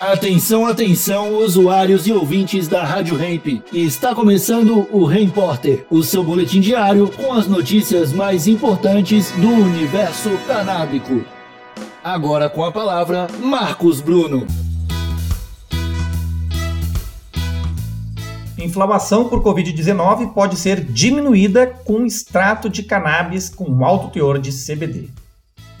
Atenção, atenção, usuários e ouvintes da Rádio Hemp. Está começando o Repórter, o seu boletim diário com as notícias mais importantes do universo canábico. Agora com a palavra, Marcos Bruno. Inflamação por Covid-19 pode ser diminuída com extrato de cannabis com alto teor de CBD.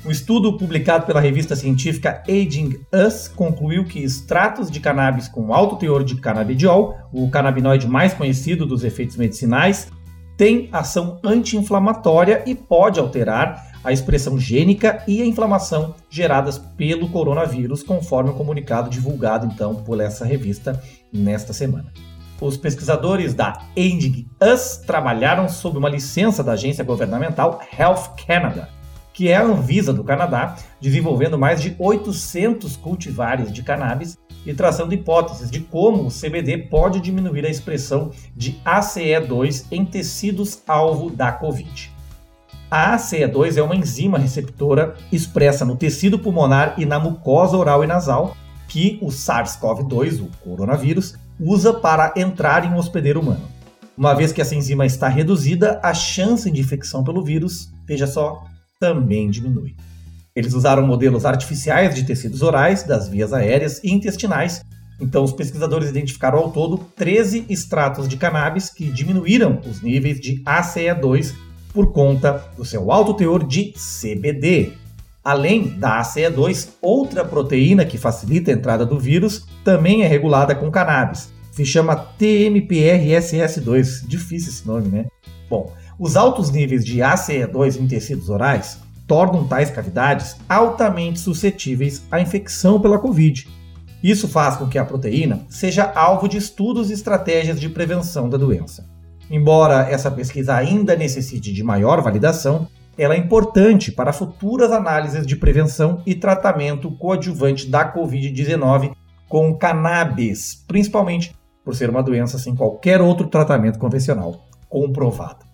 Um estudo publicado pela revista científica Aging Us concluiu que extratos de cannabis com alto teor de canabidiol, o canabinoide mais conhecido dos efeitos medicinais, tem ação anti-inflamatória e pode alterar a expressão gênica e a inflamação geradas pelo coronavírus, conforme o comunicado divulgado então por essa revista nesta semana. Os pesquisadores da Aging Us trabalharam sob uma licença da agência governamental Health Canada que é a Anvisa do Canadá, desenvolvendo mais de 800 cultivares de cannabis e traçando hipóteses de como o CBD pode diminuir a expressão de ACE2 em tecidos alvo da Covid. A ACE2 é uma enzima receptora expressa no tecido pulmonar e na mucosa oral e nasal que o SARS-CoV-2, o coronavírus, usa para entrar em um hospedeiro humano. Uma vez que essa enzima está reduzida, a chance de infecção pelo vírus, veja só, também diminui. Eles usaram modelos artificiais de tecidos orais, das vias aéreas e intestinais. Então, os pesquisadores identificaram ao todo 13 extratos de cannabis que diminuíram os níveis de ACE2 por conta do seu alto teor de CBD. Além da ACE2, outra proteína que facilita a entrada do vírus também é regulada com cannabis. Se chama TMPRSS2. Difícil esse nome, né? Bom, os altos níveis de ACE2 em tecidos orais tornam tais cavidades altamente suscetíveis à infecção pela Covid. Isso faz com que a proteína seja alvo de estudos e estratégias de prevenção da doença. Embora essa pesquisa ainda necessite de maior validação, ela é importante para futuras análises de prevenção e tratamento coadjuvante da Covid-19 com cannabis, principalmente por ser uma doença sem qualquer outro tratamento convencional comprovado.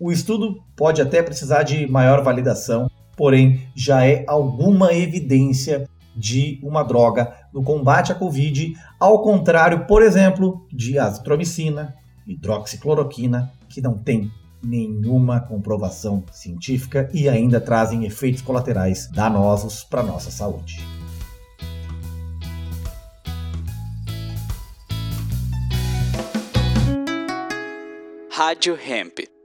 O estudo pode até precisar de maior validação, porém já é alguma evidência de uma droga no combate à Covid, ao contrário, por exemplo, de azitromicina, hidroxicloroquina, que não tem nenhuma comprovação científica e ainda trazem efeitos colaterais danosos para nossa saúde. Rádio Hemp.